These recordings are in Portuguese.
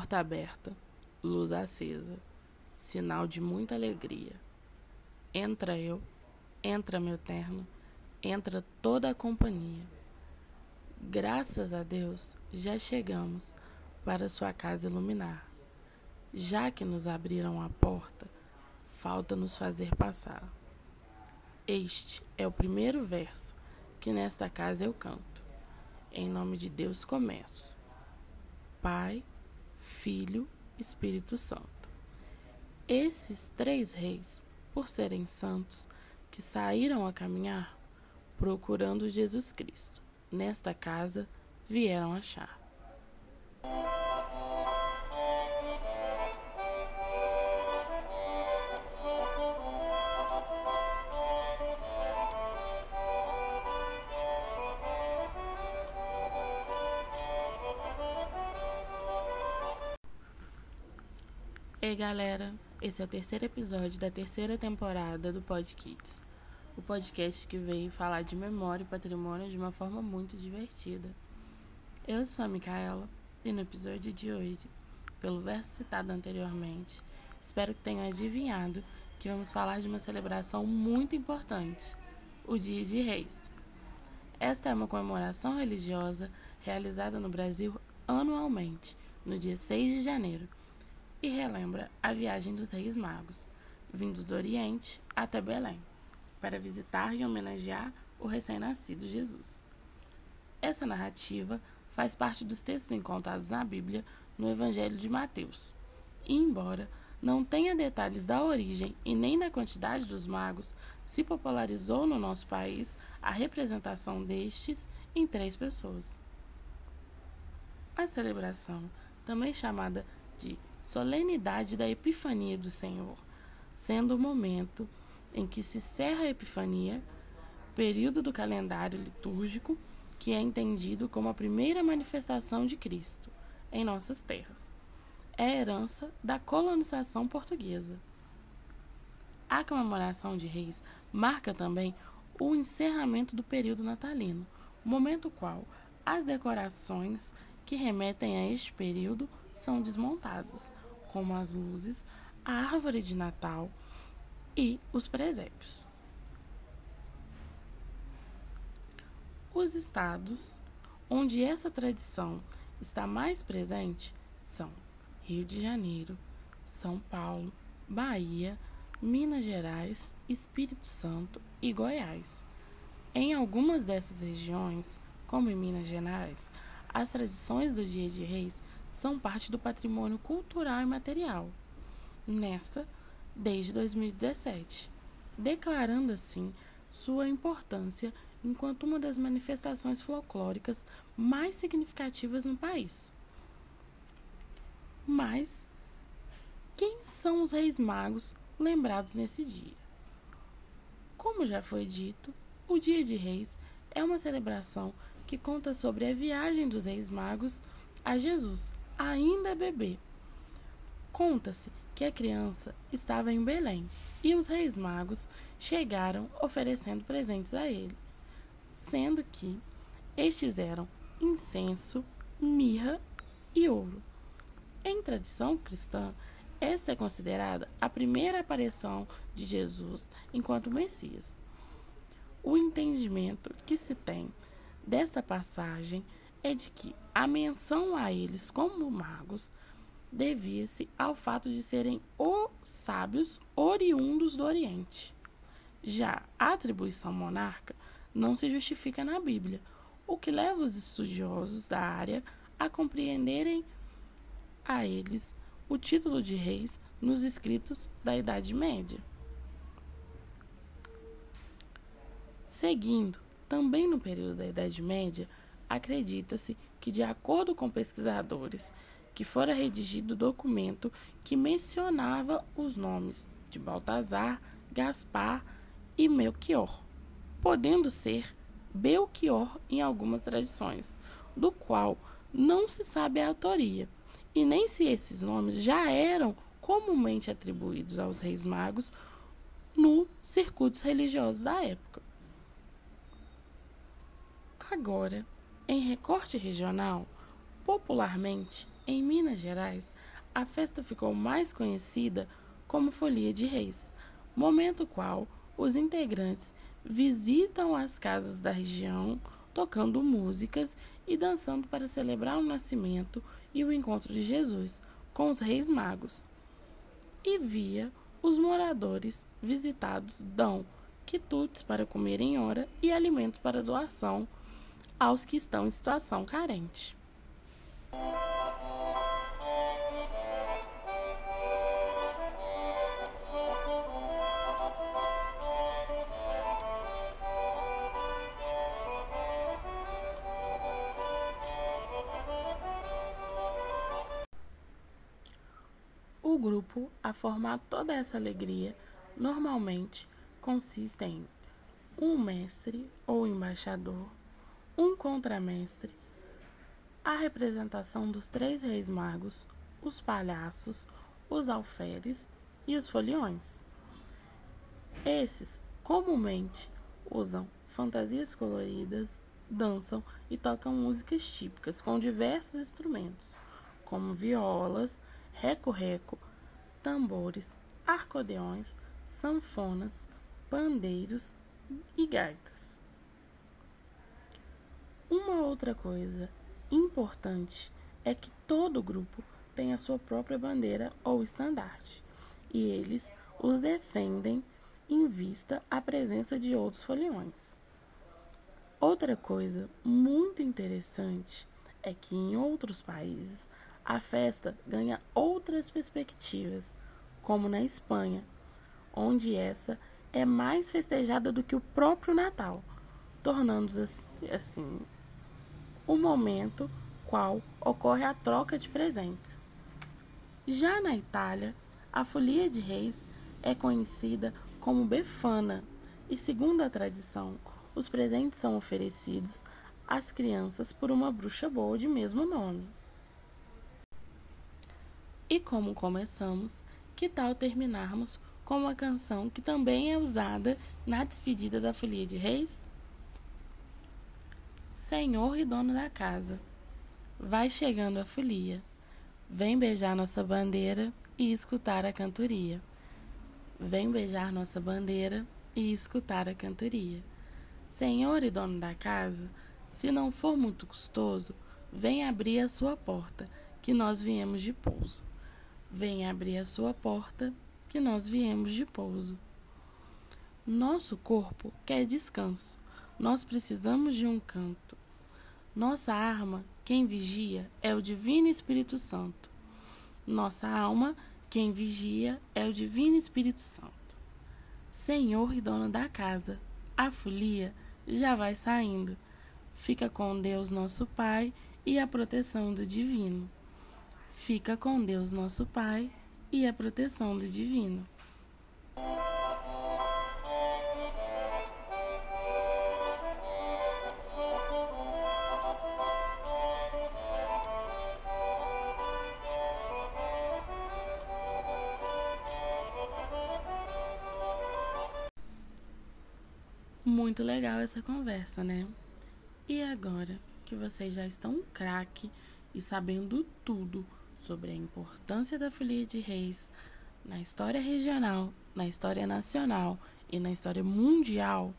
Porta aberta, luz acesa, sinal de muita alegria. Entra eu, entra meu terno, entra toda a companhia. Graças a Deus, já chegamos para sua casa iluminar. Já que nos abriram a porta, falta nos fazer passar. Este é o primeiro verso que nesta casa eu canto. Em nome de Deus começo. Pai, Filho, Espírito Santo. Esses três reis, por serem santos, que saíram a caminhar procurando Jesus Cristo, nesta casa vieram achar. Ei galera, esse é o terceiro episódio da terceira temporada do Pod Kids, o podcast que veio falar de memória e patrimônio de uma forma muito divertida. Eu sou a Micaela e no episódio de hoje, pelo verso citado anteriormente, espero que tenham adivinhado que vamos falar de uma celebração muito importante, o Dia de Reis. Esta é uma comemoração religiosa realizada no Brasil anualmente, no dia 6 de janeiro e relembra a viagem dos Reis Magos, vindos do Oriente até Belém, para visitar e homenagear o recém-nascido Jesus. Essa narrativa faz parte dos textos encontrados na Bíblia no Evangelho de Mateus. E, embora não tenha detalhes da origem e nem da quantidade dos magos, se popularizou no nosso país a representação destes em três pessoas. A celebração, também chamada de solenidade da Epifania do Senhor, sendo o momento em que se cerra a Epifania, período do calendário litúrgico que é entendido como a primeira manifestação de Cristo em nossas terras. É herança da colonização portuguesa. A comemoração de Reis marca também o encerramento do período natalino, momento qual as decorações que remetem a este período são desmontadas, como as luzes, a árvore de Natal e os presépios. Os estados onde essa tradição está mais presente são Rio de Janeiro, São Paulo, Bahia, Minas Gerais, Espírito Santo e Goiás. Em algumas dessas regiões, como em Minas Gerais, as tradições do Dia de Reis são parte do patrimônio cultural e material. Nesta, desde 2017, declarando assim sua importância enquanto uma das manifestações folclóricas mais significativas no país. Mas quem são os reis magos lembrados nesse dia? Como já foi dito, o Dia de Reis é uma celebração que conta sobre a viagem dos reis magos a Jesus, ainda bebê. Conta-se que a criança estava em Belém e os reis magos chegaram oferecendo presentes a ele, sendo que estes eram incenso, mirra e ouro. Em tradição cristã, essa é considerada a primeira aparição de Jesus enquanto Messias. O entendimento que se tem dessa passagem é de que a menção a eles como magos devia-se ao fato de serem os sábios oriundos do Oriente. Já a atribuição monarca não se justifica na Bíblia, o que leva os estudiosos da área a compreenderem a eles o título de reis nos escritos da Idade Média. Seguindo, também no período da Idade Média, acredita-se que, de acordo com pesquisadores, que fora redigido documento que mencionava os nomes de Baltazar, Gaspar e Melchior, podendo ser Belchior em algumas tradições, do qual não se sabe a autoria, e nem se esses nomes já eram comumente atribuídos aos reis magos nos circuitos religiosos da época. Agora, em recorte regional, popularmente, em Minas Gerais, a festa ficou mais conhecida como Folia de Reis, momento qual os integrantes visitam as casas da região, tocando músicas e dançando para celebrar o nascimento e o encontro de Jesus com os reis magos. E via os moradores visitados dão quitutes para comer em hora e alimentos para doação aos que estão em situação carente. O grupo a formar toda essa alegria normalmente consiste em um mestre ou embaixador, um contramestre, a representação dos três reis magos, os palhaços, os alferes e os foliões. Esses comumente usam fantasias coloridas, dançam e tocam músicas típicas com diversos instrumentos, como violas, reco-reco, tambores, arcodeões, sanfonas, pandeiros e gaitas. Uma outra coisa importante é que todo grupo tem a sua própria bandeira ou estandarte, e eles os defendem em vista à presença de outros foliões. Outra coisa muito interessante é que em outros países a festa ganha outras perspectivas, como na Espanha, onde essa é mais festejada do que o próprio Natal, tornando-se assim o momento qual ocorre a troca de presentes. Já na Itália, a folia de reis é conhecida como befana e, segundo a tradição, os presentes são oferecidos às crianças por uma bruxa boa de mesmo nome. E como começamos, que tal terminarmos com uma canção que também é usada na despedida da Folia de Reis? Senhor e dono da casa, vai chegando a folia, vem beijar nossa bandeira e escutar a cantoria. Vem beijar nossa bandeira e escutar a cantoria. Senhor e dono da casa, se não for muito custoso, vem abrir a sua porta, que nós viemos de pouso. Vem abrir a sua porta, que nós viemos de pouso. Nosso corpo quer descanso, nós precisamos de um canto. Nossa arma, quem vigia, é o Divino Espírito Santo. Nossa alma, quem vigia, é o Divino Espírito Santo. Senhor e dono da casa, a folia já vai saindo. Fica com Deus, nosso Pai, e a proteção do Divino. Fica com Deus, nosso Pai, e a proteção do Divino. Muito legal essa conversa, né? E agora que vocês já estão craque e sabendo tudo sobre a importância da folia de reis na história regional, na história nacional e na história mundial,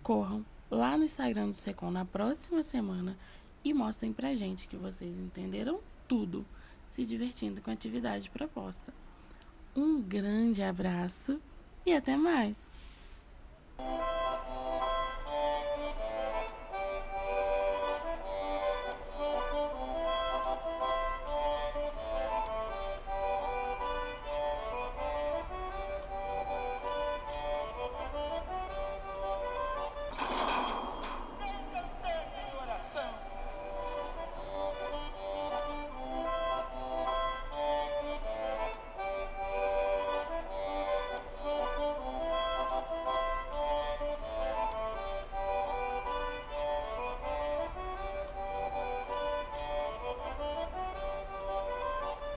corram lá no Instagram do Secom na próxima semana e mostrem pra gente que vocês entenderam tudo, se divertindo com a atividade proposta. Um grande abraço e até mais!